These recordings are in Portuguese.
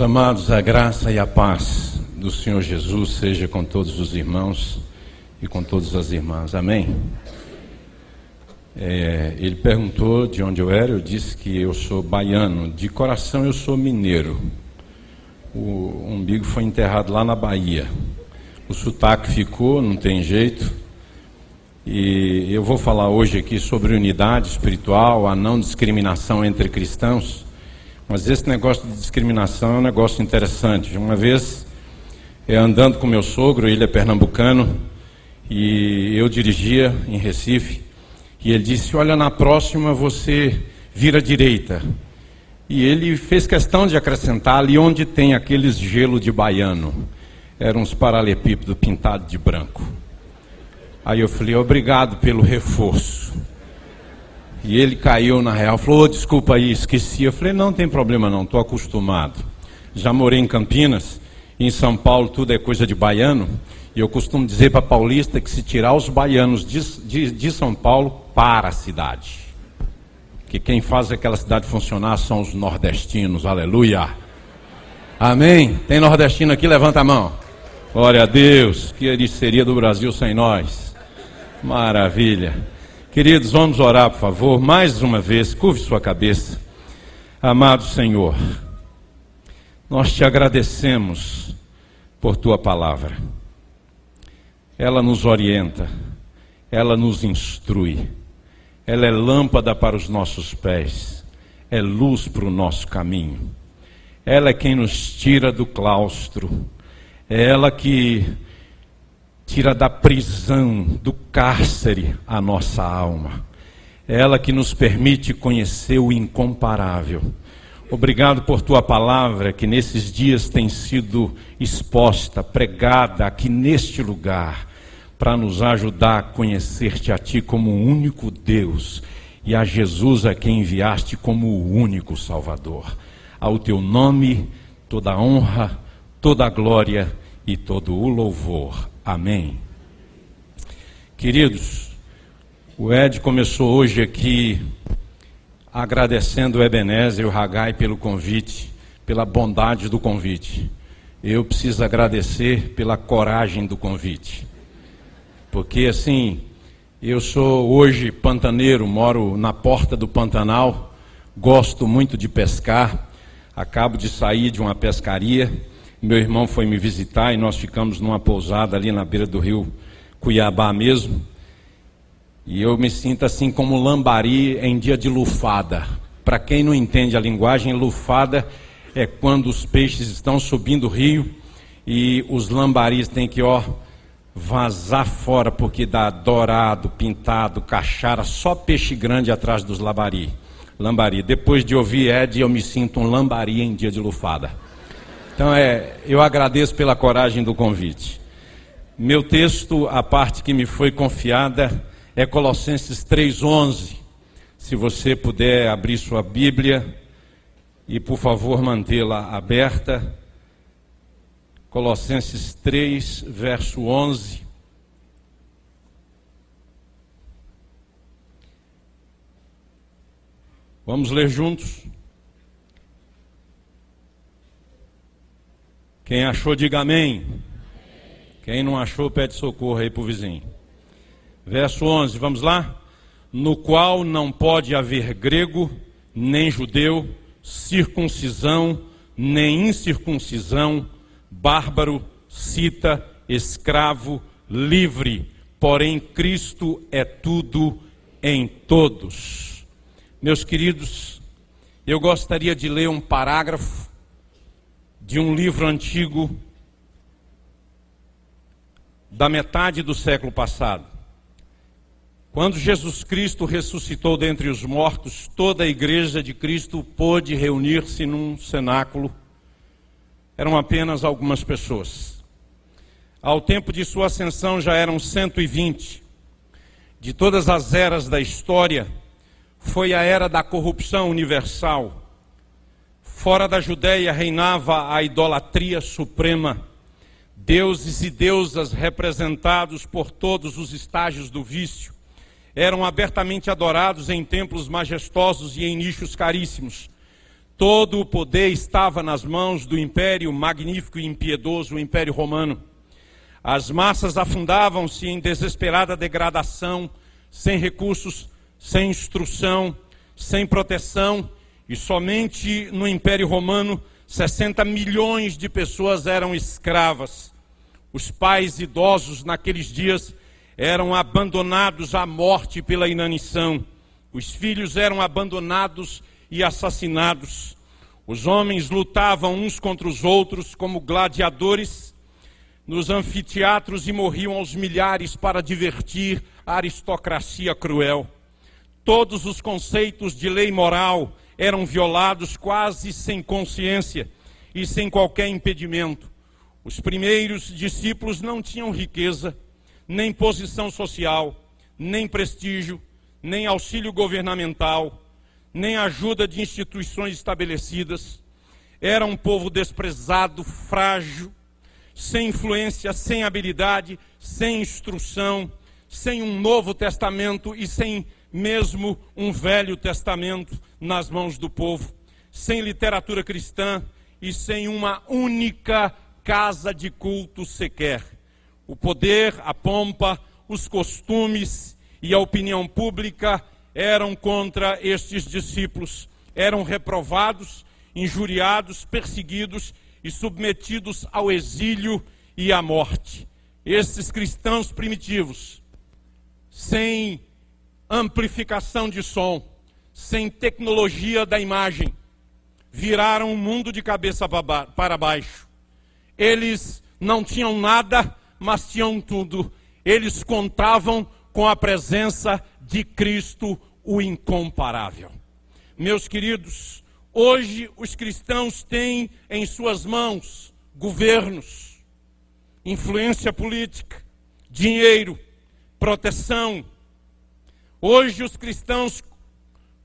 Amados, a graça e a paz do Senhor Jesus seja com todos os irmãos e com todas as irmãs. Amém? É, ele perguntou de onde eu era, eu disse que eu sou baiano, de coração eu sou mineiro. O umbigo foi enterrado lá na Bahia. O sotaque ficou, não tem jeito. E eu vou falar hoje aqui sobre unidade espiritual, a não discriminação entre cristãos. Mas esse negócio de discriminação é um negócio interessante. Uma vez, eu andando com meu sogro, ele é pernambucano, e eu dirigia em Recife, e ele disse: Olha, na próxima você vira à direita. E ele fez questão de acrescentar ali onde tem aqueles gelo de baiano. Eram uns paralelepípedos pintados de branco. Aí eu falei, obrigado pelo reforço. E ele caiu na real, falou, oh, desculpa aí, esqueci. Eu falei, não tem problema não, estou acostumado. Já morei em Campinas, em São Paulo tudo é coisa de baiano. E eu costumo dizer para paulista que se tirar os baianos de, de, de São Paulo, para a cidade que quem faz aquela cidade funcionar são os nordestinos, aleluia. Amém? Tem nordestino aqui? Levanta a mão. Glória a Deus, que ele seria do Brasil sem nós. Maravilha. Queridos, vamos orar, por favor, mais uma vez, curve sua cabeça. Amado Senhor, nós te agradecemos por tua palavra. Ela nos orienta, ela nos instrui ela é lâmpada para os nossos pés, é luz para o nosso caminho. Ela é quem nos tira do claustro, é ela que tira da prisão, do cárcere a nossa alma. É ela que nos permite conhecer o incomparável. Obrigado por tua palavra que nesses dias tem sido exposta, pregada aqui neste lugar para nos ajudar a conhecer-te a Ti como o único Deus e a Jesus a quem enviaste como o único Salvador. Ao Teu nome toda honra, toda glória e todo o louvor. Amém. Queridos, o Ed começou hoje aqui agradecendo o Ebenezer e o Hagai pelo convite, pela bondade do convite. Eu preciso agradecer pela coragem do convite. Porque assim, eu sou hoje pantaneiro, moro na porta do Pantanal, gosto muito de pescar, acabo de sair de uma pescaria. Meu irmão foi me visitar e nós ficamos numa pousada ali na beira do rio Cuiabá mesmo. E eu me sinto assim como lambari em dia de lufada. Para quem não entende a linguagem, lufada é quando os peixes estão subindo o rio e os lambaris têm que, ó, vazar fora porque dá dourado, pintado, cachara, só peixe grande atrás dos lambari. Lambari. Depois de ouvir Ed, eu me sinto um lambari em dia de lufada. Então é, eu agradeço pela coragem do convite. Meu texto, a parte que me foi confiada é Colossenses 3:11. Se você puder abrir sua Bíblia e por favor mantê-la aberta. Colossenses 3, verso 11. Vamos ler juntos? Quem achou, diga amém. Quem não achou, pede socorro aí para o vizinho. Verso 11, vamos lá? No qual não pode haver grego, nem judeu, circuncisão, nem incircuncisão, bárbaro, cita, escravo, livre, porém Cristo é tudo em todos. Meus queridos, eu gostaria de ler um parágrafo de um livro antigo da metade do século passado. Quando Jesus Cristo ressuscitou dentre os mortos, toda a igreja de Cristo pôde reunir-se num cenáculo eram apenas algumas pessoas. Ao tempo de sua ascensão já eram 120. De todas as eras da história, foi a era da corrupção universal. Fora da Judéia reinava a idolatria suprema. Deuses e deusas representados por todos os estágios do vício eram abertamente adorados em templos majestosos e em nichos caríssimos Todo o poder estava nas mãos do império magnífico e impiedoso, o Império Romano. As massas afundavam-se em desesperada degradação, sem recursos, sem instrução, sem proteção, e somente no Império Romano 60 milhões de pessoas eram escravas. Os pais idosos naqueles dias eram abandonados à morte pela inanição. Os filhos eram abandonados e assassinados. Os homens lutavam uns contra os outros como gladiadores nos anfiteatros e morriam aos milhares para divertir a aristocracia cruel. Todos os conceitos de lei moral eram violados quase sem consciência e sem qualquer impedimento. Os primeiros discípulos não tinham riqueza, nem posição social, nem prestígio, nem auxílio governamental nem ajuda de instituições estabelecidas. Era um povo desprezado, frágil, sem influência, sem habilidade, sem instrução, sem um Novo Testamento e sem mesmo um Velho Testamento nas mãos do povo, sem literatura cristã e sem uma única casa de culto sequer. O poder, a pompa, os costumes e a opinião pública eram contra estes discípulos, eram reprovados, injuriados, perseguidos e submetidos ao exílio e à morte. Esses cristãos primitivos, sem amplificação de som, sem tecnologia da imagem, viraram o mundo de cabeça para baixo. Eles não tinham nada, mas tinham tudo. Eles contavam com a presença de Cristo, o incomparável. Meus queridos, hoje os cristãos têm em suas mãos governos, influência política, dinheiro, proteção. Hoje os cristãos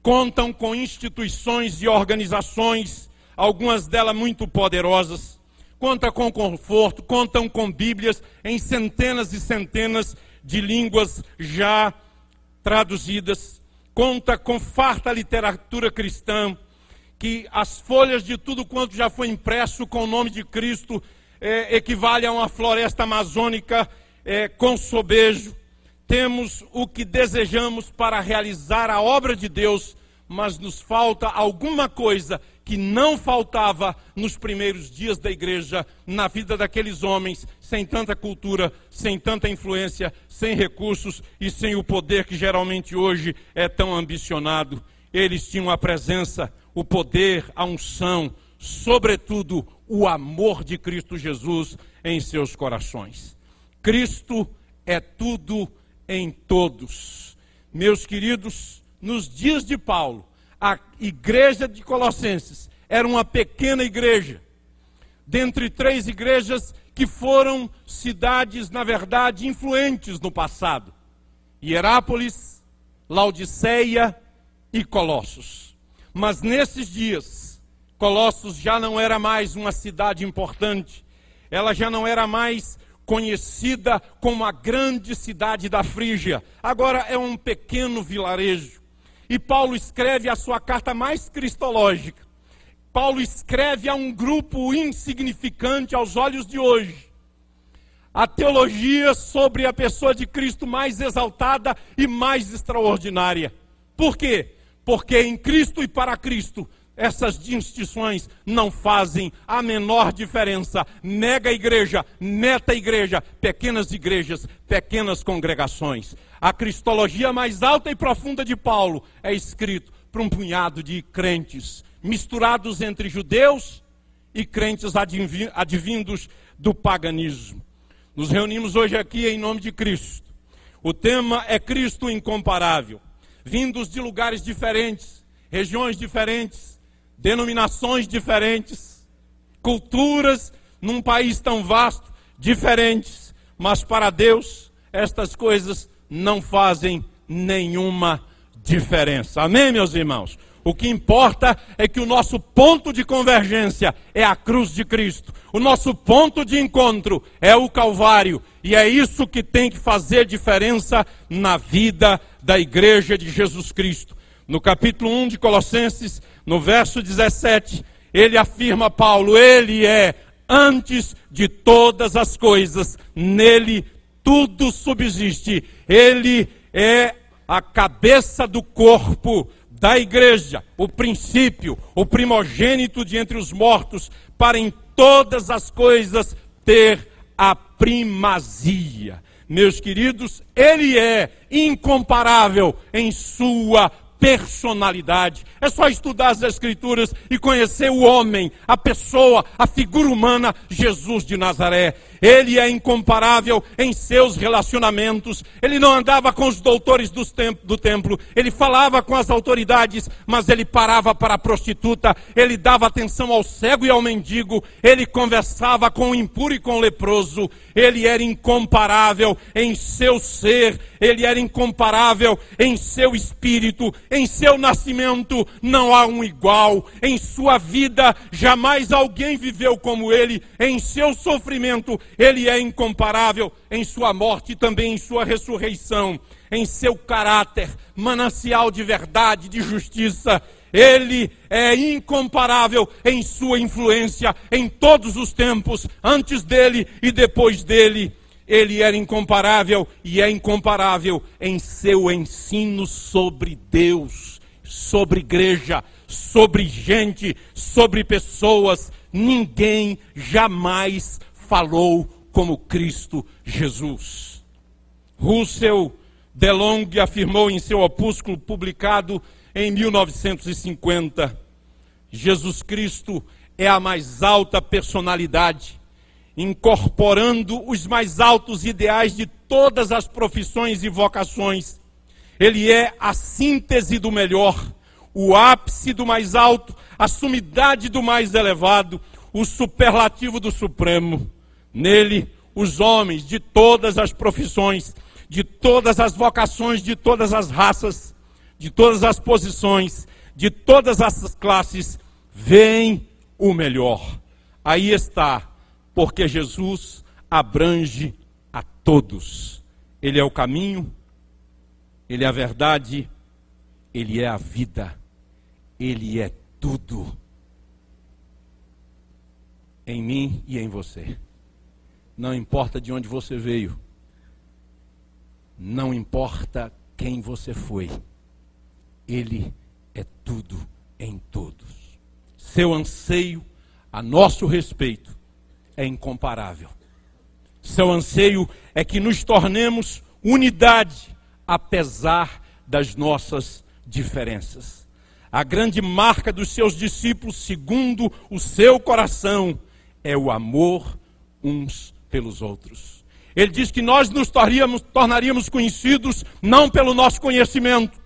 contam com instituições e organizações, algumas delas muito poderosas, contam com conforto, contam com Bíblias em centenas e centenas de línguas já traduzidas, conta com farta literatura cristã, que as folhas de tudo quanto já foi impresso com o nome de Cristo é, equivale a uma floresta amazônica é, com sobejo. Temos o que desejamos para realizar a obra de Deus, mas nos falta alguma coisa que não faltava nos primeiros dias da igreja, na vida daqueles homens, sem tanta cultura, sem tanta influência, sem recursos e sem o poder que geralmente hoje é tão ambicionado. Eles tinham a presença, o poder, a unção, sobretudo o amor de Cristo Jesus em seus corações. Cristo é tudo em todos. Meus queridos, nos dias de Paulo, a igreja de Colossenses era uma pequena igreja, dentre três igrejas que foram cidades, na verdade, influentes no passado: Hierápolis, Laodiceia e Colossos. Mas nesses dias, Colossos já não era mais uma cidade importante, ela já não era mais conhecida como a grande cidade da Frígia, agora é um pequeno vilarejo. E Paulo escreve a sua carta mais cristológica. Paulo escreve a um grupo insignificante aos olhos de hoje. A teologia sobre a pessoa de Cristo mais exaltada e mais extraordinária. Por quê? Porque em Cristo e para Cristo essas distinções não fazem a menor diferença. Mega igreja, meta igreja, pequenas igrejas, pequenas congregações. A cristologia mais alta e profunda de Paulo é escrito para um punhado de crentes, misturados entre judeus e crentes advindos do paganismo. Nos reunimos hoje aqui em nome de Cristo. O tema é Cristo incomparável, vindos de lugares diferentes, regiões diferentes, denominações diferentes, culturas num país tão vasto, diferentes, mas para Deus estas coisas não fazem nenhuma diferença. Amém, meus irmãos? O que importa é que o nosso ponto de convergência é a cruz de Cristo. O nosso ponto de encontro é o Calvário. E é isso que tem que fazer diferença na vida da igreja de Jesus Cristo. No capítulo 1 de Colossenses, no verso 17, ele afirma Paulo, ele é antes de todas as coisas, nele tudo subsiste. Ele é a cabeça do corpo da igreja, o princípio, o primogênito de entre os mortos, para em todas as coisas ter a primazia. Meus queridos, ele é incomparável em sua personalidade. É só estudar as Escrituras e conhecer o homem, a pessoa, a figura humana, Jesus de Nazaré. Ele é incomparável em seus relacionamentos. Ele não andava com os doutores do templo, ele falava com as autoridades, mas ele parava para a prostituta, ele dava atenção ao cego e ao mendigo, ele conversava com o impuro e com o leproso. Ele era incomparável em seu ser, ele era incomparável em seu espírito, em seu nascimento. Não há um igual. Em sua vida, jamais alguém viveu como ele. Em seu sofrimento, ele é incomparável em sua morte e também em sua ressurreição, em seu caráter, manancial de verdade, de justiça. Ele é incomparável em sua influência em todos os tempos, antes dele e depois dele. Ele era incomparável e é incomparável em seu ensino sobre Deus, sobre igreja, sobre gente, sobre pessoas. Ninguém jamais falou como Cristo Jesus. Russell DeLong afirmou em seu opúsculo publicado em 1950: Jesus Cristo é a mais alta personalidade, incorporando os mais altos ideais de todas as profissões e vocações. Ele é a síntese do melhor, o ápice do mais alto, a sumidade do mais elevado, o superlativo do supremo. Nele, os homens de todas as profissões, de todas as vocações, de todas as raças, de todas as posições, de todas as classes, veem o melhor. Aí está, porque Jesus abrange a todos. Ele é o caminho, ele é a verdade, ele é a vida, ele é tudo em mim e em você. Não importa de onde você veio. Não importa quem você foi. Ele é tudo em todos. Seu anseio a nosso respeito é incomparável. Seu anseio é que nos tornemos unidade, apesar das nossas diferenças. A grande marca dos seus discípulos, segundo o seu coração, é o amor uns pelos outros. Ele diz que nós nos tornaríamos, tornaríamos conhecidos não pelo nosso conhecimento,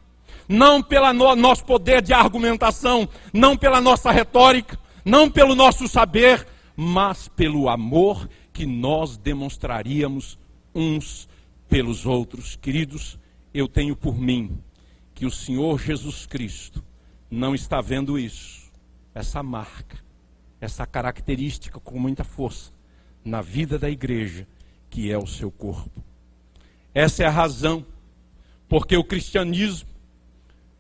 não pelo no, nosso poder de argumentação, não pela nossa retórica, não pelo nosso saber, mas pelo amor que nós demonstraríamos uns pelos outros. Queridos, eu tenho por mim que o Senhor Jesus Cristo não está vendo isso, essa marca, essa característica com muita força na vida da igreja, que é o seu corpo. Essa é a razão porque o cristianismo,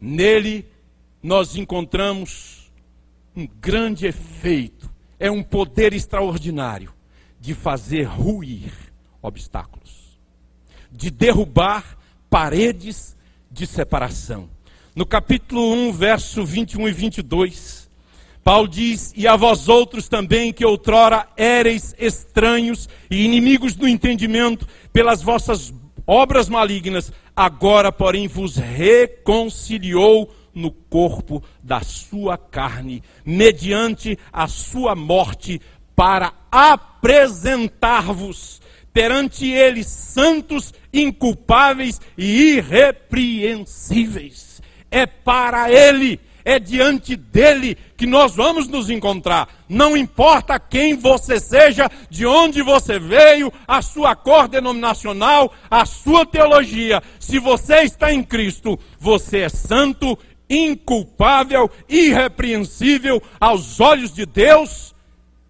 nele nós encontramos um grande efeito, é um poder extraordinário de fazer ruir obstáculos, de derrubar paredes de separação. No capítulo 1, verso 21 e 22, Paulo diz: E a vós outros também, que outrora éreis estranhos e inimigos do entendimento pelas vossas obras malignas, agora, porém, vos reconciliou no corpo da sua carne, mediante a sua morte, para apresentar-vos perante ele santos, inculpáveis e irrepreensíveis. É para ele é diante dele que nós vamos nos encontrar. Não importa quem você seja, de onde você veio, a sua cor denominacional, a sua teologia. Se você está em Cristo, você é santo, inculpável, irrepreensível aos olhos de Deus,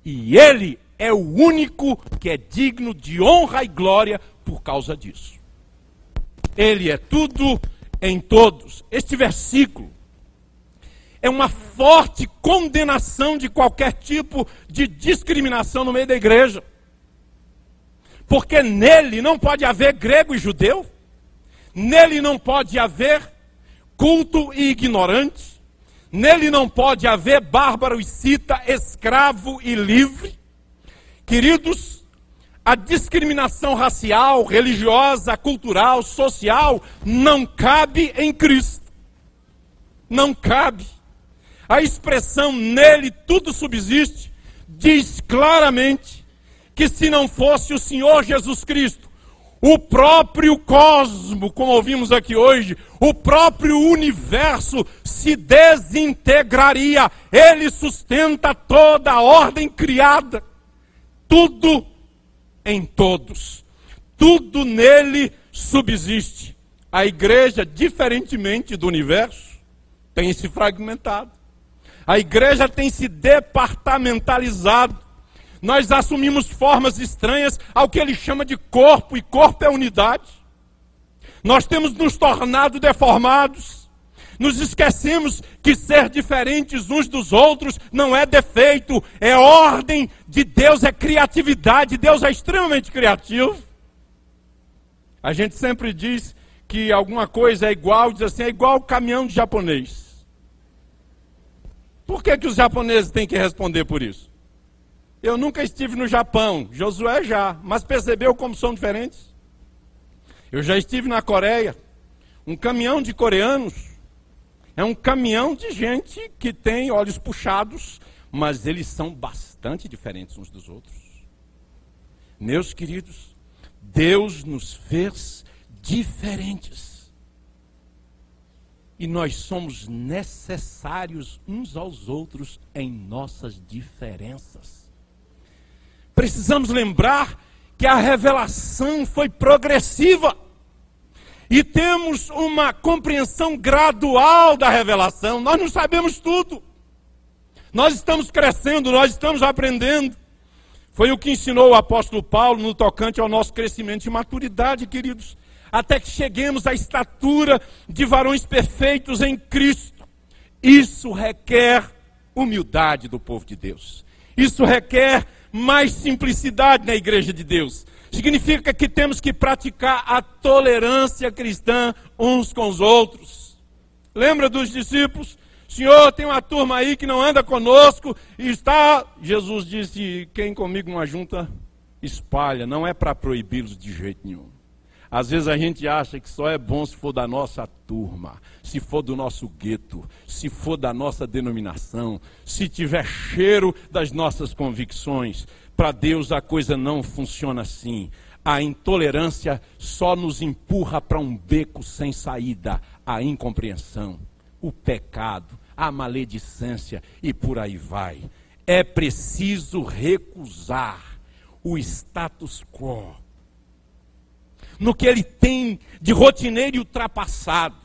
e ele é o único que é digno de honra e glória por causa disso. Ele é tudo em todos. Este versículo é uma forte condenação de qualquer tipo de discriminação no meio da igreja. Porque nele não pode haver grego e judeu, nele não pode haver culto e ignorante, nele não pode haver bárbaro e cita, escravo e livre. Queridos, a discriminação racial, religiosa, cultural, social não cabe em Cristo. Não cabe. A expressão nele tudo subsiste diz claramente que se não fosse o Senhor Jesus Cristo, o próprio cosmo, como ouvimos aqui hoje, o próprio universo se desintegraria. Ele sustenta toda a ordem criada. Tudo em todos. Tudo nele subsiste. A igreja, diferentemente do universo, tem se fragmentado. A igreja tem se departamentalizado. Nós assumimos formas estranhas ao que ele chama de corpo, e corpo é unidade. Nós temos nos tornado deformados. Nos esquecemos que ser diferentes uns dos outros não é defeito, é ordem de Deus, é criatividade. Deus é extremamente criativo. A gente sempre diz que alguma coisa é igual, diz assim, é igual o caminhão de japonês. Por que, que os japoneses têm que responder por isso? Eu nunca estive no Japão, Josué já, mas percebeu como são diferentes? Eu já estive na Coreia, um caminhão de coreanos é um caminhão de gente que tem olhos puxados, mas eles são bastante diferentes uns dos outros. Meus queridos, Deus nos fez diferentes. E nós somos necessários uns aos outros em nossas diferenças. Precisamos lembrar que a revelação foi progressiva e temos uma compreensão gradual da revelação. Nós não sabemos tudo. Nós estamos crescendo, nós estamos aprendendo. Foi o que ensinou o apóstolo Paulo no tocante ao nosso crescimento de maturidade, queridos, até que cheguemos à estatura de varões perfeitos em Cristo. Isso requer humildade do povo de Deus. Isso requer mais simplicidade na igreja de Deus significa que temos que praticar a tolerância cristã uns com os outros. Lembra dos discípulos? Senhor, tem uma turma aí que não anda conosco e está. Jesus disse: quem comigo não junta, espalha. Não é para proibi-los de jeito nenhum. Às vezes a gente acha que só é bom se for da nossa turma, se for do nosso gueto, se for da nossa denominação, se tiver cheiro das nossas convicções. Para Deus a coisa não funciona assim. A intolerância só nos empurra para um beco sem saída, a incompreensão, o pecado, a maledicência e por aí vai. É preciso recusar o status quo no que ele tem de rotineiro e ultrapassado.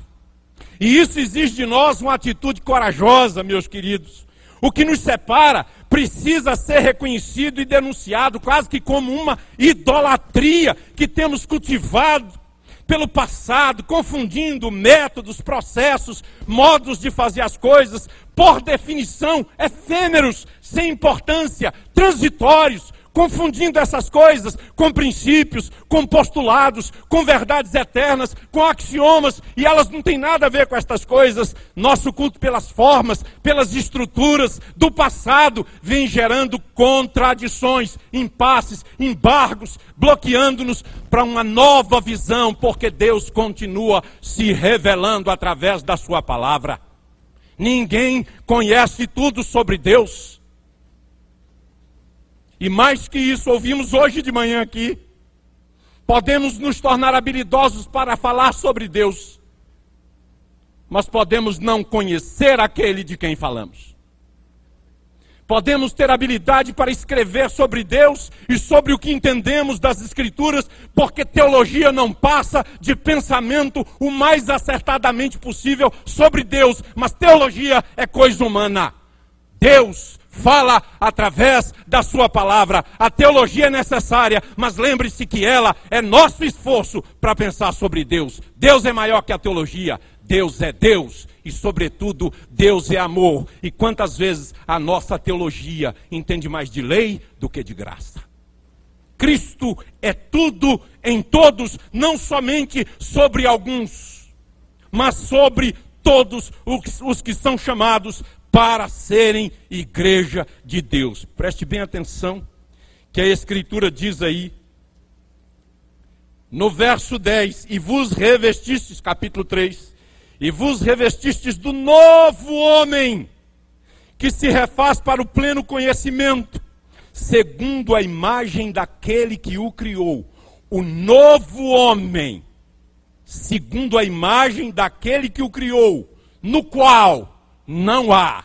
E isso exige de nós uma atitude corajosa, meus queridos. O que nos separa precisa ser reconhecido e denunciado, quase que como uma idolatria que temos cultivado pelo passado, confundindo métodos, processos, modos de fazer as coisas, por definição, efêmeros, sem importância, transitórios, confundindo essas coisas com princípios, com postulados, com verdades eternas, com axiomas, e elas não têm nada a ver com estas coisas. Nosso culto pelas formas, pelas estruturas do passado, vem gerando contradições, impasses, embargos, bloqueando-nos para uma nova visão, porque Deus continua se revelando através da Sua palavra. Ninguém conhece tudo sobre Deus. E mais que isso, ouvimos hoje de manhã aqui, podemos nos tornar habilidosos para falar sobre Deus, mas podemos não conhecer aquele de quem falamos. Podemos ter habilidade para escrever sobre Deus e sobre o que entendemos das Escrituras, porque teologia não passa de pensamento o mais acertadamente possível sobre Deus, mas teologia é coisa humana. Deus fala através da sua palavra. A teologia é necessária, mas lembre-se que ela é nosso esforço para pensar sobre Deus. Deus é maior que a teologia. Deus é Deus e, sobretudo, Deus é amor. E quantas vezes a nossa teologia entende mais de lei do que de graça? Cristo é tudo em todos, não somente sobre alguns, mas sobre todos os que são chamados para serem igreja de Deus. Preste bem atenção, que a Escritura diz aí, no verso 10: E vos revestistes, capítulo 3, e vos revestistes do novo homem, que se refaz para o pleno conhecimento, segundo a imagem daquele que o criou. O novo homem, segundo a imagem daquele que o criou, no qual não há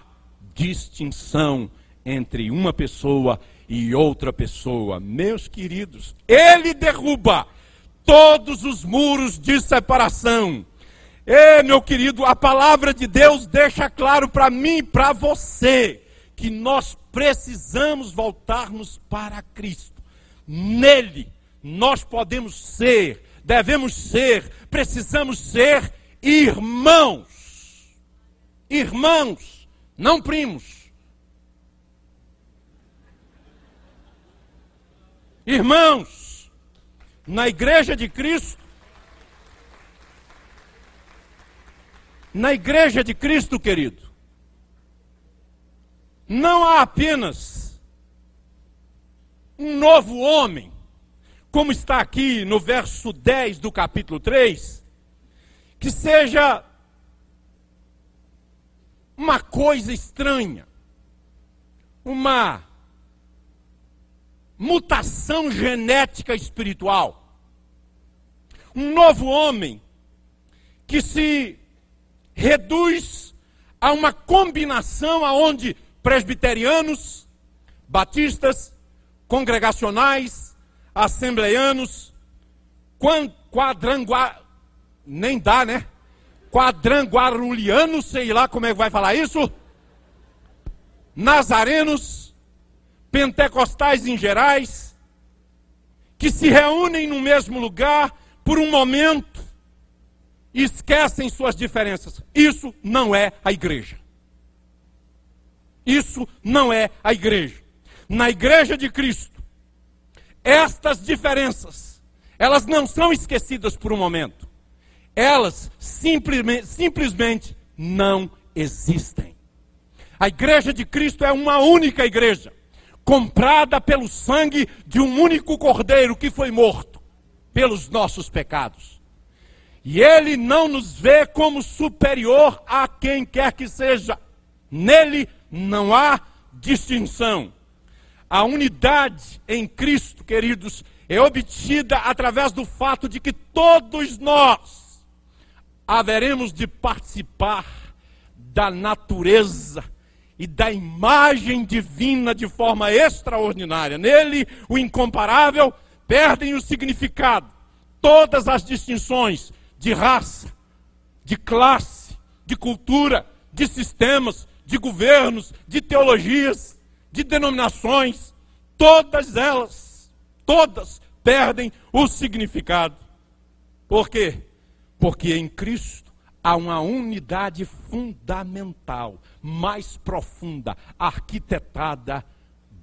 distinção entre uma pessoa e outra pessoa. Meus queridos, ele derruba todos os muros de separação. E, meu querido, a palavra de Deus deixa claro para mim e para você que nós precisamos voltarmos para Cristo. Nele nós podemos ser, devemos ser, precisamos ser irmãos. Irmãos, não primos. Irmãos, na igreja de Cristo, na igreja de Cristo, querido, não há apenas um novo homem, como está aqui no verso 10 do capítulo 3, que seja uma coisa estranha, uma mutação genética espiritual. Um novo homem que se reduz a uma combinação aonde presbiterianos, batistas, congregacionais, assembleianos, quadranguar, nem dá, né? Quadranguarulianos, sei lá como é que vai falar isso, nazarenos, pentecostais em gerais, que se reúnem no mesmo lugar por um momento e esquecem suas diferenças. Isso não é a igreja. Isso não é a igreja. Na igreja de Cristo, estas diferenças, elas não são esquecidas por um momento elas simplesmente, simplesmente não existem. A igreja de Cristo é uma única igreja, comprada pelo sangue de um único cordeiro que foi morto pelos nossos pecados. E ele não nos vê como superior a quem quer que seja. Nele não há distinção. A unidade em Cristo, queridos, é obtida através do fato de que todos nós haveremos de participar da natureza e da imagem divina de forma extraordinária. Nele, o incomparável perdem o significado. Todas as distinções de raça, de classe, de cultura, de sistemas, de governos, de teologias, de denominações, todas elas, todas perdem o significado. Por quê? Porque em Cristo há uma unidade fundamental, mais profunda, arquitetada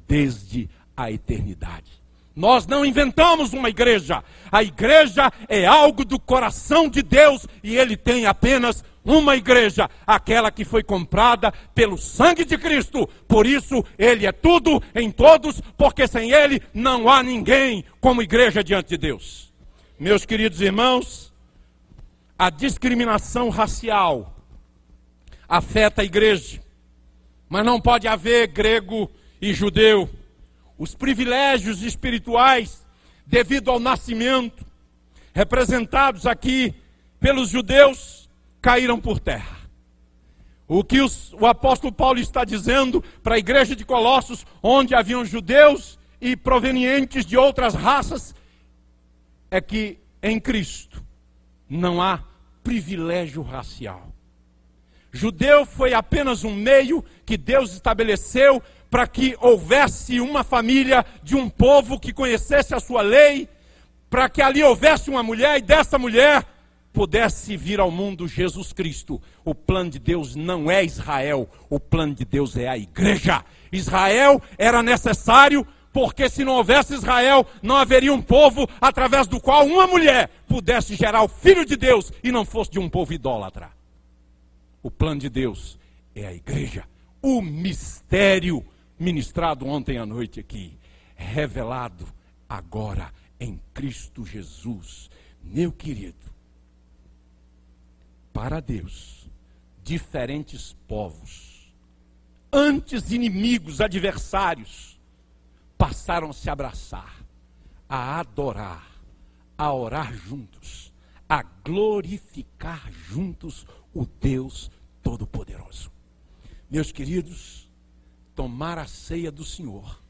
desde a eternidade. Nós não inventamos uma igreja. A igreja é algo do coração de Deus e ele tem apenas uma igreja, aquela que foi comprada pelo sangue de Cristo. Por isso, ele é tudo em todos, porque sem ele não há ninguém como igreja diante de Deus. Meus queridos irmãos, a discriminação racial afeta a igreja, mas não pode haver grego e judeu. Os privilégios espirituais, devido ao nascimento, representados aqui pelos judeus, caíram por terra. O que os, o apóstolo Paulo está dizendo para a igreja de Colossos, onde haviam judeus e provenientes de outras raças, é que em Cristo não há privilégio racial. Judeu foi apenas um meio que Deus estabeleceu para que houvesse uma família de um povo que conhecesse a sua lei, para que ali houvesse uma mulher e dessa mulher pudesse vir ao mundo Jesus Cristo. O plano de Deus não é Israel, o plano de Deus é a igreja. Israel era necessário porque se não houvesse Israel, não haveria um povo através do qual uma mulher pudesse gerar o filho de Deus e não fosse de um povo idólatra. O plano de Deus é a igreja, o mistério ministrado ontem à noite aqui, revelado agora em Cristo Jesus. Meu querido, para Deus, diferentes povos, antes inimigos, adversários, passaram a se abraçar, a adorar, a orar juntos, a glorificar juntos o Deus Todo-Poderoso. Meus queridos, tomar a ceia do Senhor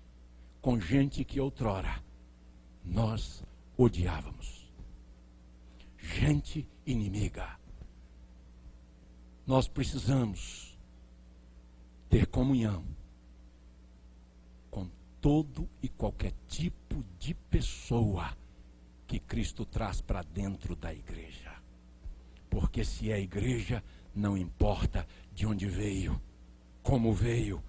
com gente que outrora nós odiávamos. Gente inimiga. Nós precisamos ter comunhão com todo e qualquer tipo de pessoa que Cristo traz para dentro da igreja. Porque se é igreja, não importa de onde veio, como veio,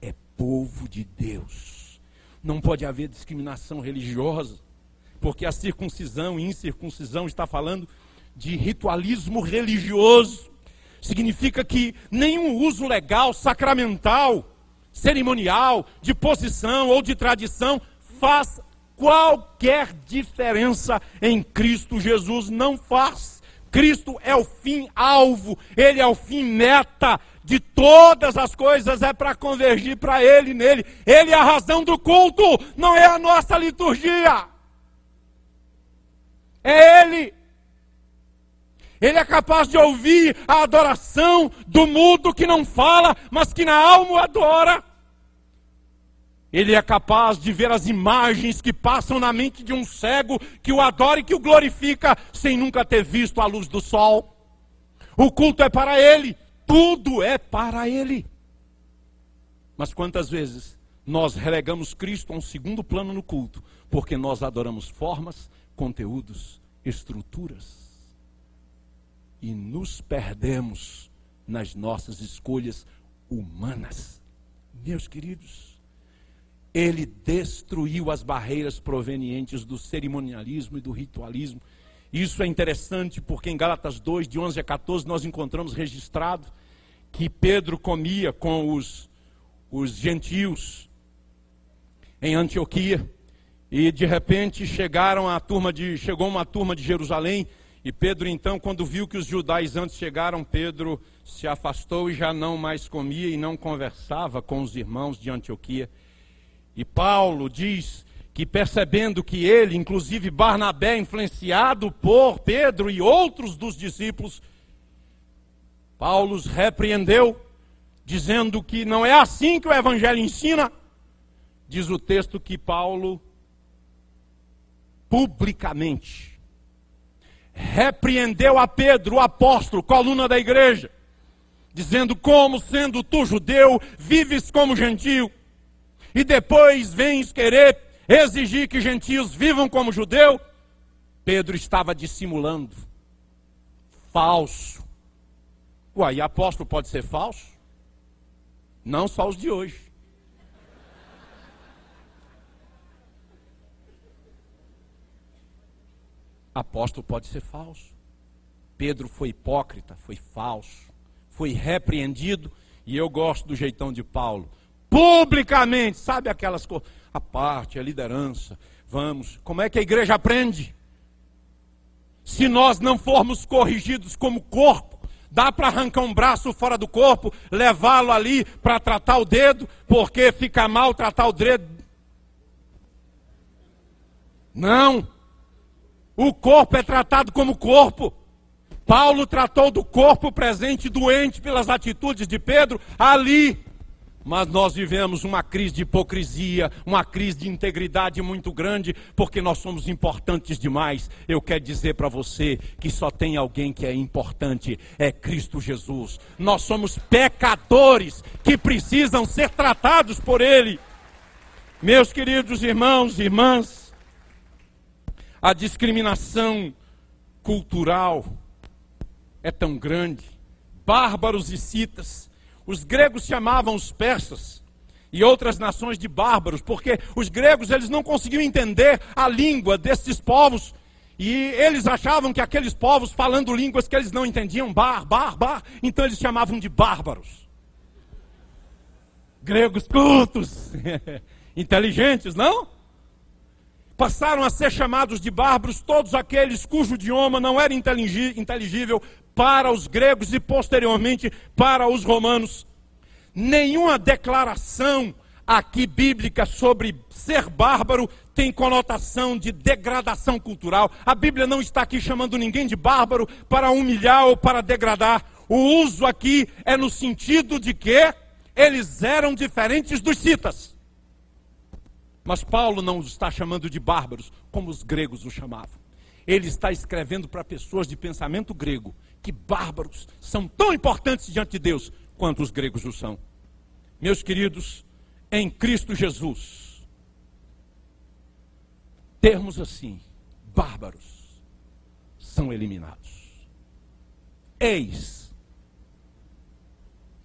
é povo de Deus. Não pode haver discriminação religiosa, porque a circuncisão e incircuncisão está falando de ritualismo religioso. Significa que nenhum uso legal, sacramental, cerimonial, de posição ou de tradição faz qualquer diferença em Cristo Jesus. Não faz. Cristo é o fim alvo, ele é o fim meta de todas as coisas, é para convergir para ele nele. Ele é a razão do culto, não é a nossa liturgia. É ele. Ele é capaz de ouvir a adoração do mudo que não fala, mas que na alma adora. Ele é capaz de ver as imagens que passam na mente de um cego que o adora e que o glorifica sem nunca ter visto a luz do sol. O culto é para ele, tudo é para ele. Mas quantas vezes nós relegamos Cristo a um segundo plano no culto, porque nós adoramos formas, conteúdos, estruturas e nos perdemos nas nossas escolhas humanas. Meus queridos, ele destruiu as barreiras provenientes do cerimonialismo e do ritualismo. Isso é interessante porque em Gálatas 2, de 11 a 14, nós encontramos registrado que Pedro comia com os, os gentios em Antioquia. E de repente chegaram a turma de, chegou uma turma de Jerusalém. E Pedro, então, quando viu que os judaizantes chegaram, Pedro se afastou e já não mais comia e não conversava com os irmãos de Antioquia. E Paulo diz que percebendo que ele, inclusive Barnabé, influenciado por Pedro e outros dos discípulos, Paulo os repreendeu, dizendo que não é assim que o evangelho ensina. Diz o texto que Paulo publicamente repreendeu a Pedro, o apóstolo, coluna da igreja, dizendo: Como sendo tu judeu, vives como gentio e depois vens querer exigir que gentios vivam como judeu, Pedro estava dissimulando. Falso. Uai, apóstolo pode ser falso? Não só os de hoje. Apóstolo pode ser falso. Pedro foi hipócrita, foi falso, foi repreendido, e eu gosto do jeitão de Paulo publicamente, sabe aquelas coisas, a parte, a liderança, vamos, como é que a igreja aprende? Se nós não formos corrigidos como corpo, dá para arrancar um braço fora do corpo, levá-lo ali para tratar o dedo, porque fica mal tratar o dedo. Não. O corpo é tratado como corpo. Paulo tratou do corpo presente doente pelas atitudes de Pedro ali. Mas nós vivemos uma crise de hipocrisia, uma crise de integridade muito grande, porque nós somos importantes demais. Eu quero dizer para você que só tem alguém que é importante, é Cristo Jesus. Nós somos pecadores que precisam ser tratados por Ele. Meus queridos irmãos e irmãs, a discriminação cultural é tão grande, bárbaros e citas. Os gregos chamavam os persas e outras nações de bárbaros, porque os gregos eles não conseguiam entender a língua desses povos e eles achavam que aqueles povos falando línguas que eles não entendiam, bar, bar, bar, então eles chamavam de bárbaros. Gregos cultos, inteligentes, não? Passaram a ser chamados de bárbaros todos aqueles cujo idioma não era inteligível para os gregos e posteriormente para os romanos nenhuma declaração aqui bíblica sobre ser bárbaro tem conotação de degradação cultural. A Bíblia não está aqui chamando ninguém de bárbaro para humilhar ou para degradar. O uso aqui é no sentido de que eles eram diferentes dos citas. Mas Paulo não os está chamando de bárbaros, como os gregos o chamavam. Ele está escrevendo para pessoas de pensamento grego que bárbaros são tão importantes diante de Deus quanto os gregos o são. Meus queridos, em Cristo Jesus, termos assim, bárbaros, são eliminados. Eis,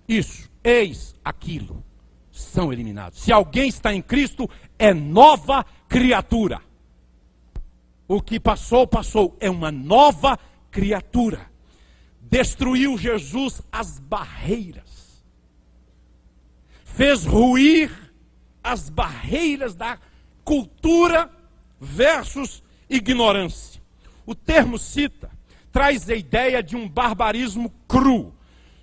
isso, eis aquilo, são eliminados. Se alguém está em Cristo, é nova criatura. O que passou, passou, é uma nova criatura destruiu Jesus as barreiras, fez ruir as barreiras da cultura versus ignorância. O termo cita traz a ideia de um barbarismo cru.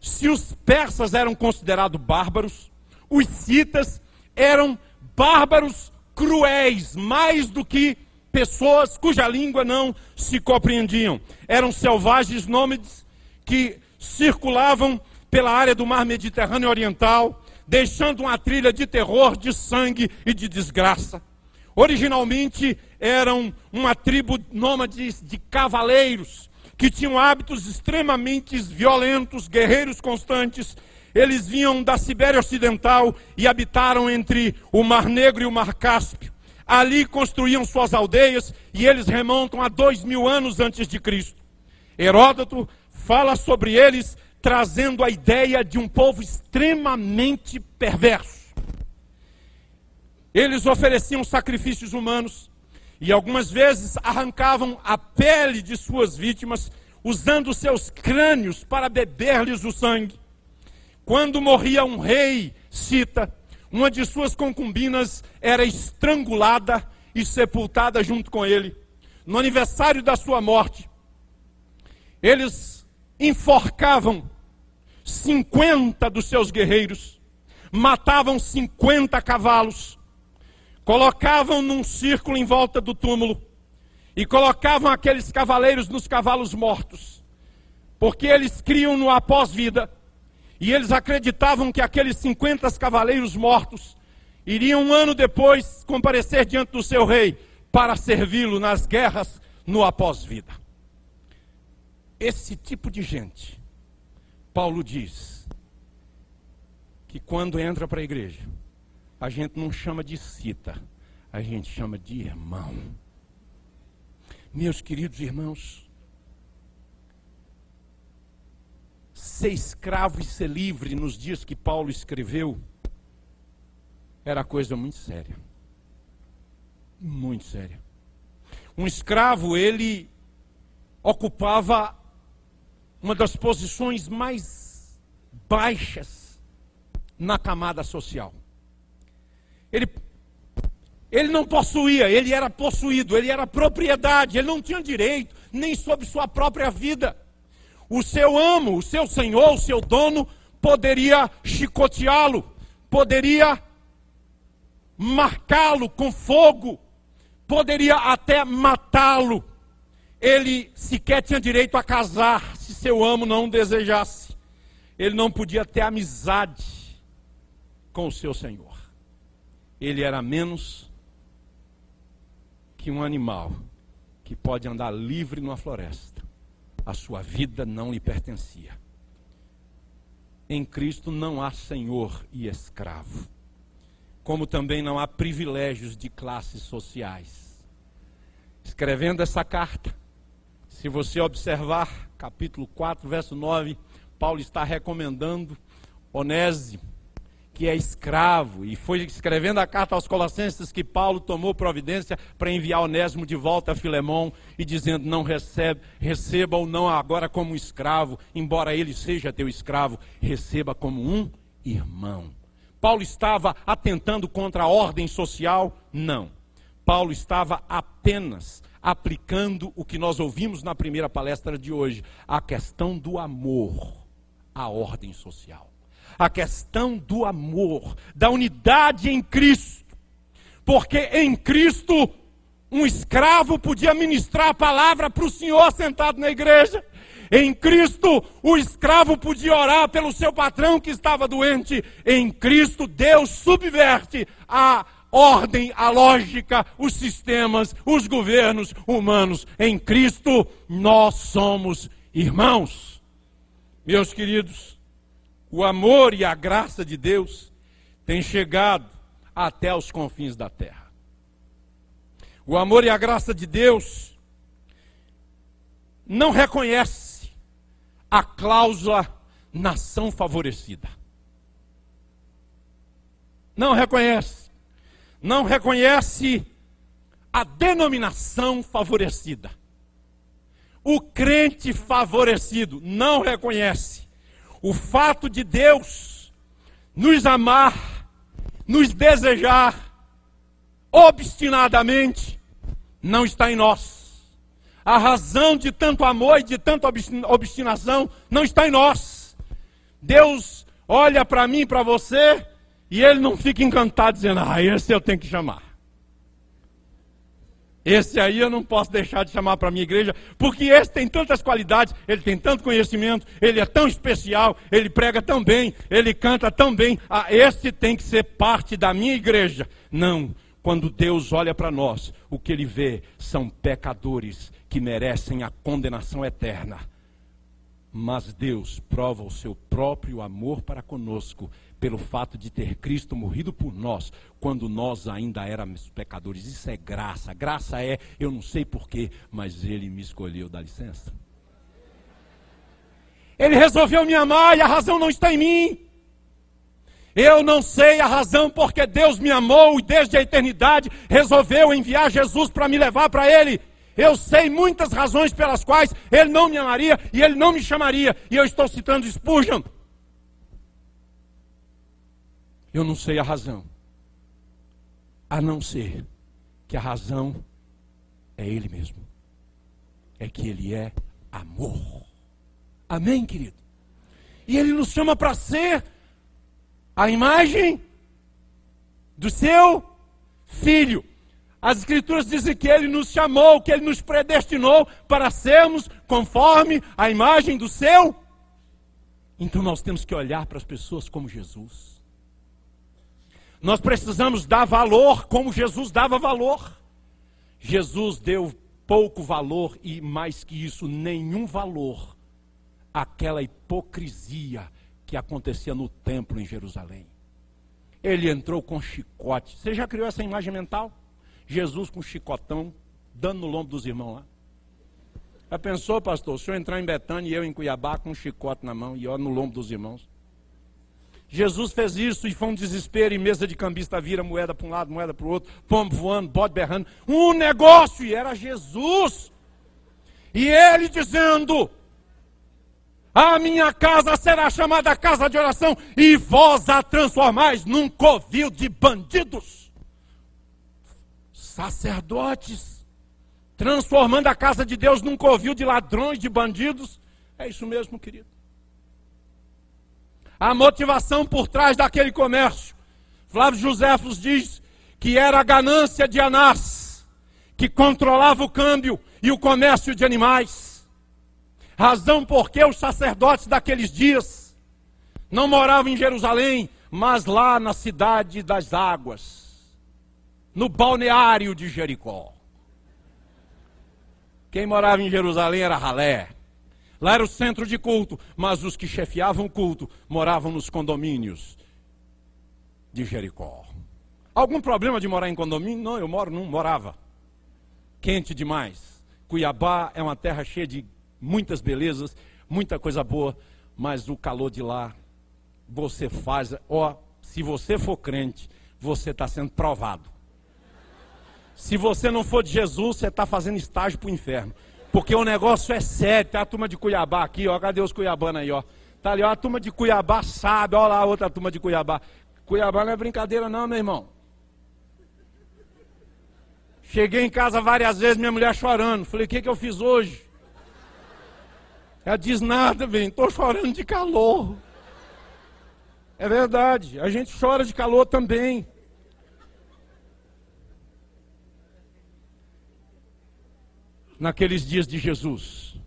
Se os persas eram considerados bárbaros, os citas eram bárbaros cruéis, mais do que pessoas cuja língua não se compreendiam. Eram selvagens nômades que circulavam pela área do mar Mediterrâneo Oriental, deixando uma trilha de terror, de sangue e de desgraça. Originalmente eram uma tribo nômade de cavaleiros, que tinham hábitos extremamente violentos, guerreiros constantes. Eles vinham da Sibéria Ocidental e habitaram entre o Mar Negro e o Mar Cáspio. Ali construíam suas aldeias e eles remontam a dois mil anos antes de Cristo. Heródoto fala sobre eles trazendo a ideia de um povo extremamente perverso. Eles ofereciam sacrifícios humanos e algumas vezes arrancavam a pele de suas vítimas, usando seus crânios para beber-lhes o sangue. Quando morria um rei, cita, uma de suas concubinas era estrangulada e sepultada junto com ele. No aniversário da sua morte, eles enforcavam 50 dos seus guerreiros, matavam 50 cavalos, colocavam num círculo em volta do túmulo e colocavam aqueles cavaleiros nos cavalos mortos, porque eles criam no após-vida e eles acreditavam que aqueles 50 cavaleiros mortos iriam um ano depois comparecer diante do seu rei para servi-lo nas guerras no após-vida esse tipo de gente, Paulo diz que quando entra para a igreja, a gente não chama de cita, a gente chama de irmão. Meus queridos irmãos, ser escravo e ser livre nos dias que Paulo escreveu era coisa muito séria. Muito séria. Um escravo, ele ocupava uma das posições mais baixas na camada social. Ele, ele não possuía, ele era possuído, ele era propriedade, ele não tinha direito nem sobre sua própria vida. O seu amo, o seu senhor, o seu dono poderia chicoteá-lo, poderia marcá-lo com fogo, poderia até matá-lo ele sequer tinha direito a casar se seu amo não desejasse. Ele não podia ter amizade com o seu senhor. Ele era menos que um animal que pode andar livre numa floresta. A sua vida não lhe pertencia. Em Cristo não há senhor e escravo, como também não há privilégios de classes sociais. Escrevendo essa carta, Se você observar, capítulo 4, verso 9, Paulo está recomendando Onésimo, que é escravo, e foi escrevendo a carta aos Colossenses que Paulo tomou providência para enviar Onésimo de volta a Filemão e dizendo: Não recebe, receba ou não agora como escravo, embora ele seja teu escravo, receba como um irmão. Paulo estava atentando contra a ordem social? Não. Paulo estava apenas aplicando o que nós ouvimos na primeira palestra de hoje, a questão do amor à ordem social a questão do amor, da unidade em Cristo. Porque em Cristo, um escravo podia ministrar a palavra para o Senhor sentado na igreja. Em Cristo, o escravo podia orar pelo seu patrão que estava doente. Em Cristo, Deus subverte a ordem, a lógica, os sistemas, os governos humanos. Em Cristo, nós somos irmãos. Meus queridos, o amor e a graça de Deus têm chegado até os confins da terra. O amor e a graça de Deus não reconhece a cláusula nação favorecida. Não reconhece. Não reconhece a denominação favorecida. O crente favorecido não reconhece o fato de Deus nos amar, nos desejar obstinadamente, não está em nós. A razão de tanto amor e de tanta obstinação não está em nós. Deus olha para mim, para você, e ele não fica encantado dizendo: Ah, esse eu tenho que chamar. Esse aí eu não posso deixar de chamar para a minha igreja, porque esse tem tantas qualidades, ele tem tanto conhecimento, ele é tão especial, ele prega tão bem, ele canta tão bem. Ah, esse tem que ser parte da minha igreja. Não, quando Deus olha para nós, o que ele vê são pecadores que merecem a condenação eterna. Mas Deus prova o seu próprio amor para conosco pelo fato de ter Cristo morrido por nós, quando nós ainda éramos pecadores. Isso é graça. Graça é, eu não sei porquê, mas Ele me escolheu, dá licença. Ele resolveu me amar e a razão não está em mim. Eu não sei a razão porque Deus me amou e desde a eternidade resolveu enviar Jesus para me levar para Ele. Eu sei muitas razões pelas quais Ele não me amaria e Ele não me chamaria. E eu estou citando Spurgeon. Eu não sei a razão. A não ser que a razão é Ele mesmo. É que Ele é amor. Amém, querido? E Ele nos chama para ser a imagem do seu filho. As Escrituras dizem que Ele nos chamou, que Ele nos predestinou para sermos conforme a imagem do seu. Então nós temos que olhar para as pessoas como Jesus. Nós precisamos dar valor como Jesus dava valor. Jesus deu pouco valor e, mais que isso, nenhum valor àquela hipocrisia que acontecia no templo em Jerusalém. Ele entrou com chicote. Você já criou essa imagem mental? Jesus com chicotão, dando no lombo dos irmãos lá. Já pensou, pastor, o senhor entrar em Betânia e eu em Cuiabá com um chicote na mão e ó no lombo dos irmãos? Jesus fez isso e foi um desespero, e mesa de cambista vira moeda para um lado, moeda para o outro, pombo voando, bode berrando. Um negócio, e era Jesus. E ele dizendo: A minha casa será chamada casa de oração, e vós a transformais num covil de bandidos. Sacerdotes, transformando a casa de Deus num covil de ladrões, de bandidos. É isso mesmo, querido a motivação por trás daquele comércio. Flávio Joséfos diz que era a ganância de Anás, que controlava o câmbio e o comércio de animais. Razão porque os sacerdotes daqueles dias não moravam em Jerusalém, mas lá na cidade das águas, no balneário de Jericó. Quem morava em Jerusalém era Ralé. Lá era o centro de culto, mas os que chefiavam o culto moravam nos condomínios de Jericó. Algum problema de morar em condomínio? Não, eu moro, não morava. Quente demais. Cuiabá é uma terra cheia de muitas belezas, muita coisa boa, mas o calor de lá, você faz, ó, se você for crente, você está sendo provado. Se você não for de Jesus, você está fazendo estágio para o inferno. Porque o negócio é sério. Tem a turma de Cuiabá aqui, ó. Cadê os cuiabanos aí, ó? Tá ali, ó. A turma de Cuiabá sabe. Olha lá a outra turma de Cuiabá. Cuiabá não é brincadeira, não, meu irmão. Cheguei em casa várias vezes, minha mulher chorando. Falei, o que, que eu fiz hoje? Ela diz nada, bem, estou chorando de calor. É verdade, a gente chora de calor também. Naqueles dias de Jesus,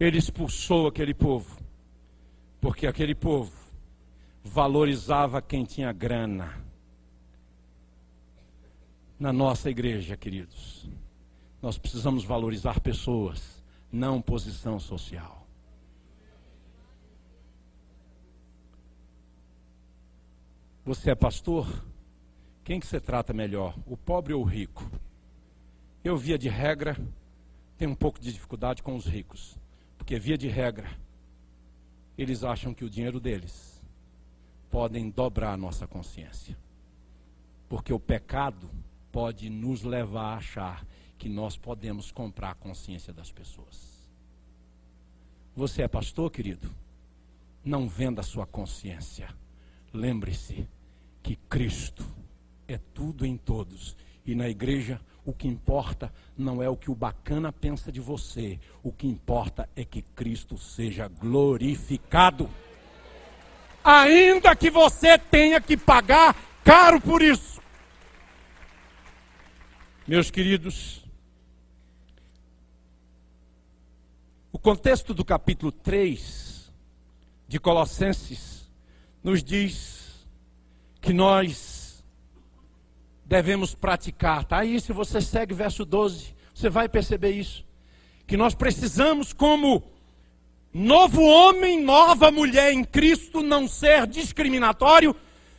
ele expulsou aquele povo, porque aquele povo valorizava quem tinha grana. Na nossa igreja, queridos, nós precisamos valorizar pessoas, não posição social. Você é pastor? Quem que você trata melhor, o pobre ou o rico? Eu, via de regra, tenho um pouco de dificuldade com os ricos. Porque, via de regra, eles acham que o dinheiro deles podem dobrar a nossa consciência. Porque o pecado pode nos levar a achar que nós podemos comprar a consciência das pessoas. Você é pastor, querido? Não venda a sua consciência. Lembre-se, que Cristo é tudo em todos. E na igreja, o que importa não é o que o bacana pensa de você, o que importa é que Cristo seja glorificado. Ainda que você tenha que pagar caro por isso. Meus queridos, o contexto do capítulo 3 de Colossenses nos diz que nós devemos praticar. Tá aí, se você segue verso 12, você vai perceber isso. Que nós precisamos, como novo homem, nova mulher em Cristo, não ser discriminatório,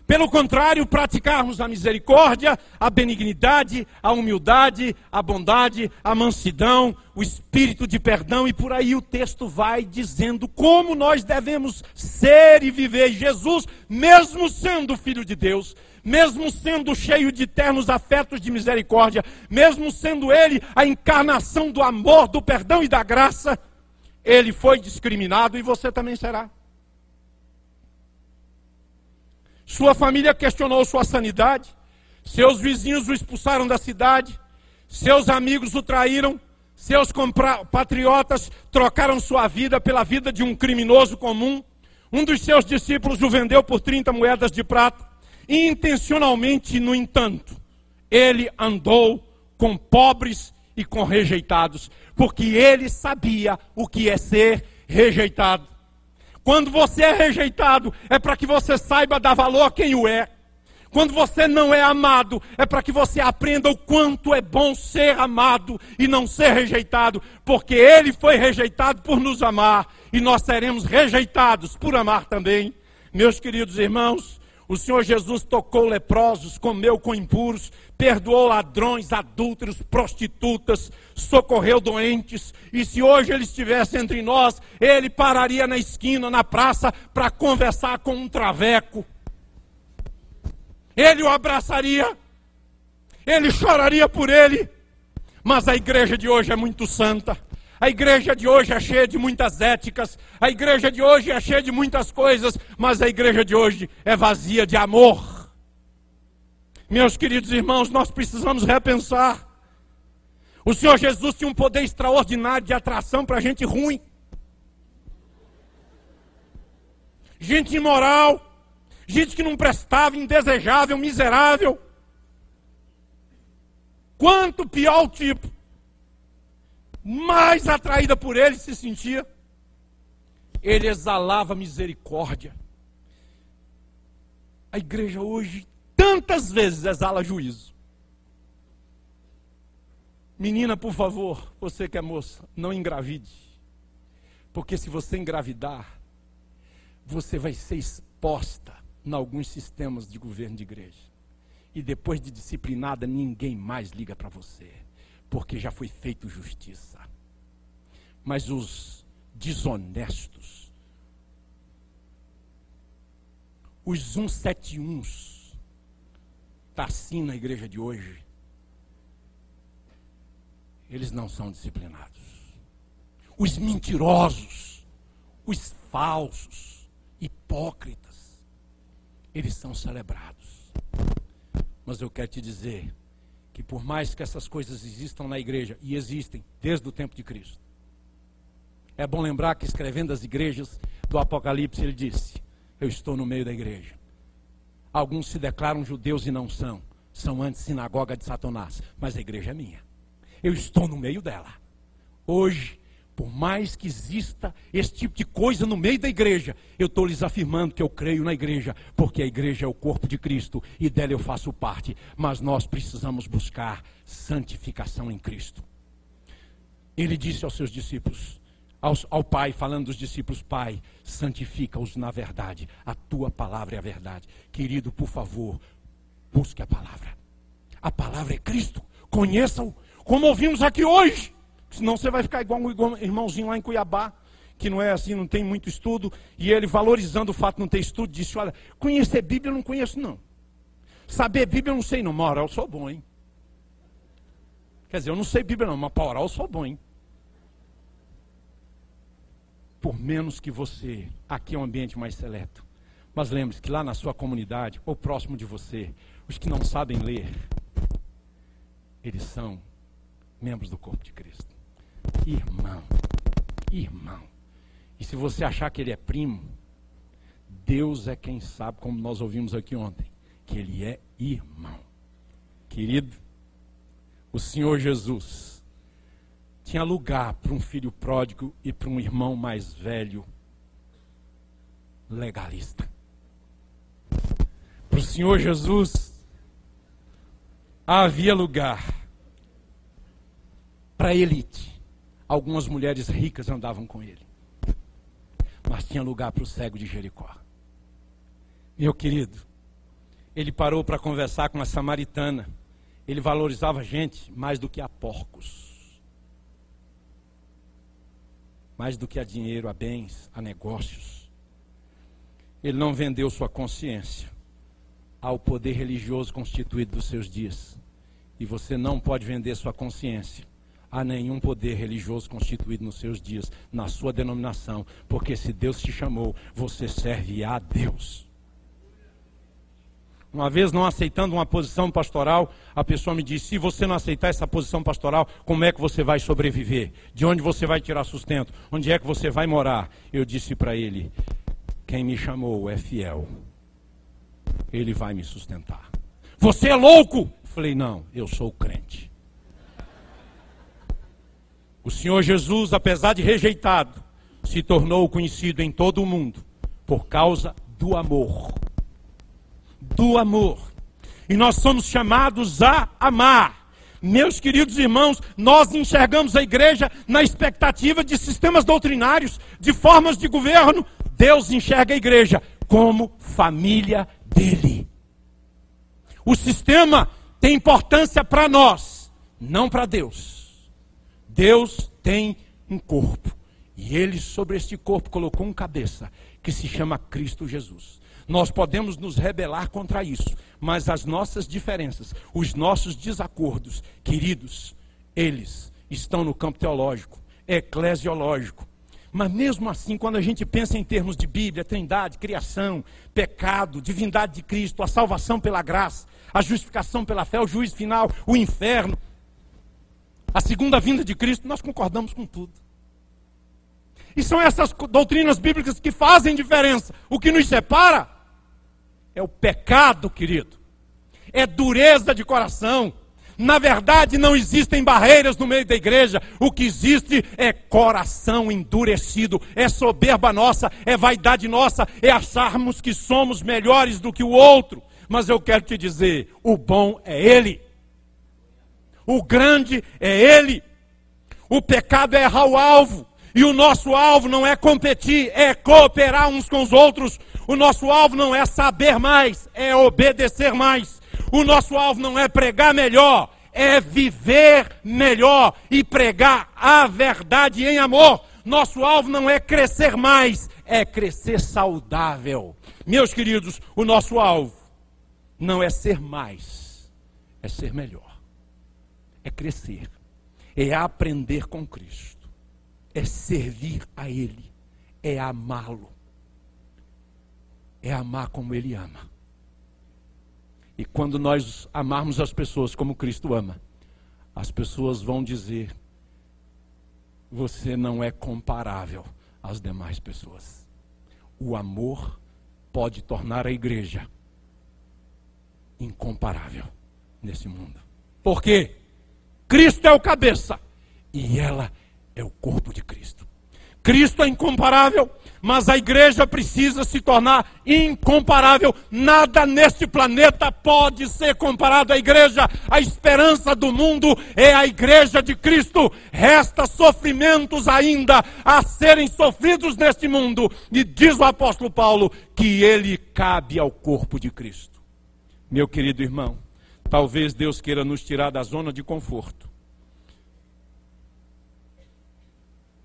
pelo contrário, praticarmos a misericórdia, a benignidade, a humildade, a bondade, a mansidão, o espírito de perdão, e por aí o texto vai dizendo como nós devemos ser e viver. Jesus, mesmo sendo filho de Deus, mesmo sendo cheio de ternos afetos de misericórdia, mesmo sendo ele a encarnação do amor, do perdão e da graça, ele foi discriminado e você também será. Sua família questionou sua sanidade. Seus vizinhos o expulsaram da cidade. Seus amigos o traíram. Seus patriotas trocaram sua vida pela vida de um criminoso comum. Um dos seus discípulos o vendeu por 30 moedas de prata. Intencionalmente, no entanto, ele andou com pobres e com rejeitados, porque ele sabia o que é ser rejeitado. Quando você é rejeitado, é para que você saiba dar valor a quem o é. Quando você não é amado, é para que você aprenda o quanto é bom ser amado e não ser rejeitado, porque Ele foi rejeitado por nos amar e nós seremos rejeitados por amar também. Meus queridos irmãos, o Senhor Jesus tocou leprosos, comeu com impuros, perdoou ladrões, adúlteros, prostitutas, socorreu doentes. E se hoje ele estivesse entre nós, ele pararia na esquina, na praça, para conversar com um traveco. Ele o abraçaria, ele choraria por ele. Mas a igreja de hoje é muito santa. A igreja de hoje é cheia de muitas éticas, a igreja de hoje é cheia de muitas coisas, mas a igreja de hoje é vazia de amor. Meus queridos irmãos, nós precisamos repensar. O Senhor Jesus tinha um poder extraordinário de atração para gente ruim, gente imoral, gente que não prestava, indesejável, miserável. Quanto pior o tipo mais atraída por ele se sentia. Ele exalava misericórdia. A igreja hoje tantas vezes exala juízo. Menina, por favor, você que é moça, não engravide. Porque se você engravidar, você vai ser exposta em alguns sistemas de governo de igreja. E depois de disciplinada, ninguém mais liga para você porque já foi feito justiça. Mas os desonestos, os 171, está assim na igreja de hoje, eles não são disciplinados. Os mentirosos, os falsos, hipócritas, eles são celebrados. Mas eu quero te dizer que por mais que essas coisas existam na igreja, e existem desde o tempo de Cristo, é bom lembrar que escrevendo as igrejas do Apocalipse, ele disse: Eu estou no meio da igreja. Alguns se declaram judeus e não são, são antes sinagoga de Satanás, mas a igreja é minha. Eu estou no meio dela. Hoje, por mais que exista esse tipo de coisa no meio da igreja, eu estou lhes afirmando que eu creio na igreja, porque a igreja é o corpo de Cristo e dela eu faço parte. Mas nós precisamos buscar santificação em Cristo. Ele disse aos seus discípulos, aos, ao Pai, falando dos discípulos: Pai, santifica-os na verdade, a tua palavra é a verdade. Querido, por favor, busque a palavra. A palavra é Cristo, conheça-o, como ouvimos aqui hoje. Senão você vai ficar igual um irmãozinho lá em Cuiabá, que não é assim, não tem muito estudo, e ele, valorizando o fato de não ter estudo, disse: Olha, conhecer Bíblia eu não conheço, não. Saber Bíblia eu não sei, não. Orar eu sou bom, hein? Quer dizer, eu não sei Bíblia, não, mas para orar eu sou bom, hein? Por menos que você, aqui é um ambiente mais seleto. Mas lembre-se que lá na sua comunidade, ou próximo de você, os que não sabem ler, eles são membros do corpo de Cristo. Irmão, irmão. E se você achar que ele é primo, Deus é quem sabe, como nós ouvimos aqui ontem, que ele é irmão. Querido, o Senhor Jesus tinha lugar para um filho pródigo e para um irmão mais velho legalista. Para o Senhor Jesus havia lugar para a elite. Algumas mulheres ricas andavam com ele. Mas tinha lugar para o cego de Jericó. Meu querido, ele parou para conversar com a samaritana. Ele valorizava a gente mais do que a porcos. Mais do que a dinheiro, a bens, a negócios. Ele não vendeu sua consciência ao poder religioso constituído dos seus dias. E você não pode vender sua consciência há nenhum poder religioso constituído nos seus dias, na sua denominação, porque se Deus te chamou, você serve a Deus. Uma vez não aceitando uma posição pastoral, a pessoa me disse: se você não aceitar essa posição pastoral, como é que você vai sobreviver? De onde você vai tirar sustento? Onde é que você vai morar? Eu disse para ele: quem me chamou é fiel, ele vai me sustentar. Você é louco? Falei: não, eu sou crente. O Senhor Jesus, apesar de rejeitado, se tornou conhecido em todo o mundo por causa do amor. Do amor. E nós somos chamados a amar. Meus queridos irmãos, nós enxergamos a igreja na expectativa de sistemas doutrinários, de formas de governo. Deus enxerga a igreja como família dele. O sistema tem importância para nós, não para Deus. Deus tem um corpo. E ele, sobre este corpo, colocou um cabeça, que se chama Cristo Jesus. Nós podemos nos rebelar contra isso, mas as nossas diferenças, os nossos desacordos, queridos, eles estão no campo teológico, eclesiológico. Mas mesmo assim, quando a gente pensa em termos de Bíblia, trindade, criação, pecado, divindade de Cristo, a salvação pela graça, a justificação pela fé, o juízo final, o inferno, a segunda vinda de Cristo, nós concordamos com tudo. E são essas doutrinas bíblicas que fazem diferença. O que nos separa é o pecado, querido. É dureza de coração. Na verdade, não existem barreiras no meio da igreja. O que existe é coração endurecido, é soberba nossa, é vaidade nossa, é acharmos que somos melhores do que o outro. Mas eu quero te dizer: o bom é Ele. O grande é Ele. O pecado é errar o alvo. E o nosso alvo não é competir, é cooperar uns com os outros. O nosso alvo não é saber mais, é obedecer mais. O nosso alvo não é pregar melhor, é viver melhor e pregar a verdade em amor. Nosso alvo não é crescer mais, é crescer saudável. Meus queridos, o nosso alvo não é ser mais, é ser melhor, é crescer, é aprender com Cristo, é servir a Ele, é amá-lo, é amar como Ele ama. E quando nós amarmos as pessoas como Cristo ama, as pessoas vão dizer: você não é comparável às demais pessoas. O amor pode tornar a igreja incomparável nesse mundo. Por quê? Cristo é o cabeça e ela é o corpo de Cristo. Cristo é incomparável, mas a igreja precisa se tornar incomparável. Nada neste planeta pode ser comparado à igreja. A esperança do mundo é a igreja de Cristo. Resta sofrimentos ainda a serem sofridos neste mundo. E diz o apóstolo Paulo que ele cabe ao corpo de Cristo. Meu querido irmão, talvez Deus queira nos tirar da zona de conforto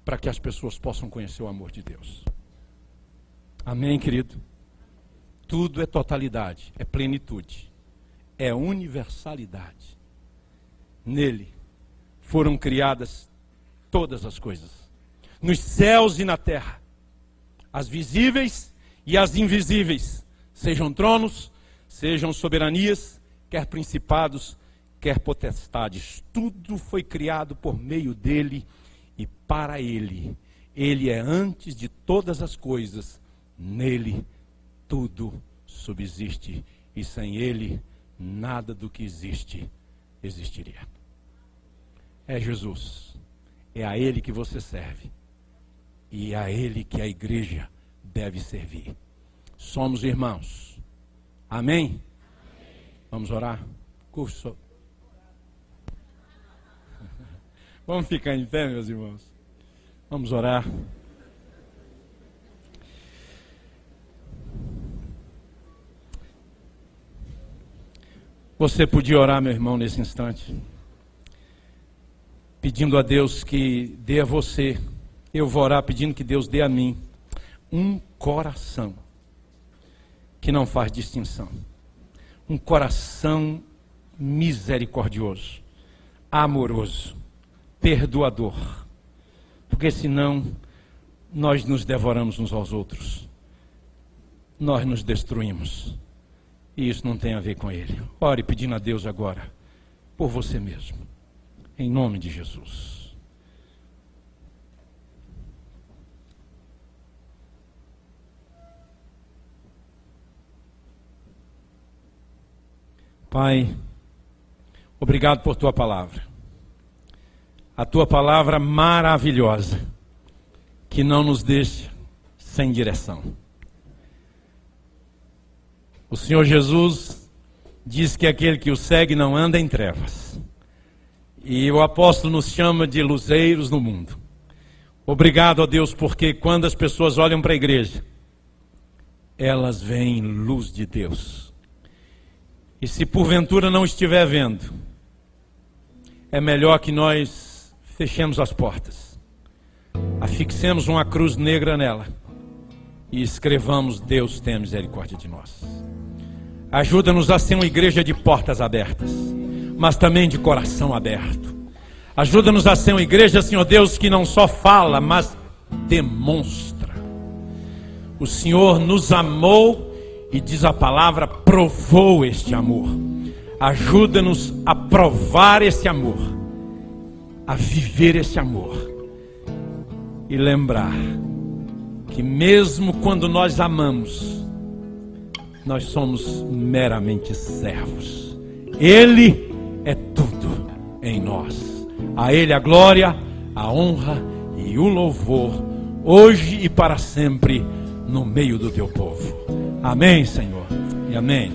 para que as pessoas possam conhecer o amor de Deus. Amém, querido? Tudo é totalidade, é plenitude, é universalidade. Nele foram criadas todas as coisas, nos céus e na terra, as visíveis e as invisíveis, sejam tronos, sejam soberanias, quer principados, quer potestades, tudo foi criado por meio dele e para Ele. Ele é antes de todas as coisas, nele tudo subsiste, e sem Ele nada do que existe existiria. É Jesus, é a Ele que você serve, e é a Ele que a igreja deve servir. Somos irmãos. Amém? Vamos orar? Curso. Vamos ficar em pé, meus irmãos. Vamos orar. Você podia orar, meu irmão, nesse instante, pedindo a Deus que dê a você, eu vou orar pedindo que Deus dê a mim um coração que não faz distinção, um coração misericordioso, amoroso, perdoador. Porque senão nós nos devoramos uns aos outros. Nós nos destruímos. E isso não tem a ver com ele. Ore pedindo a Deus agora, por você mesmo. Em nome de Jesus. Pai, obrigado por tua palavra a tua palavra maravilhosa, que não nos deixa sem direção. O Senhor Jesus diz que aquele que o segue não anda em trevas. E o apóstolo nos chama de luzeiros no mundo. Obrigado a Deus, porque quando as pessoas olham para a igreja, elas veem luz de Deus. E se porventura não estiver vendo, é melhor que nós fechemos as portas, afixemos uma cruz negra nela e escrevamos: Deus tem misericórdia de nós. Ajuda-nos a ser uma igreja de portas abertas, mas também de coração aberto. Ajuda-nos a ser uma igreja, Senhor Deus, que não só fala, mas demonstra. O Senhor nos amou e diz a palavra, provou este amor. Ajuda-nos a provar esse amor a viver esse amor e lembrar que, mesmo quando nós amamos, nós somos meramente servos. Ele é tudo em nós. A Ele a glória, a honra e o louvor, hoje e para sempre, no meio do teu povo. Amém, Senhor, e amém.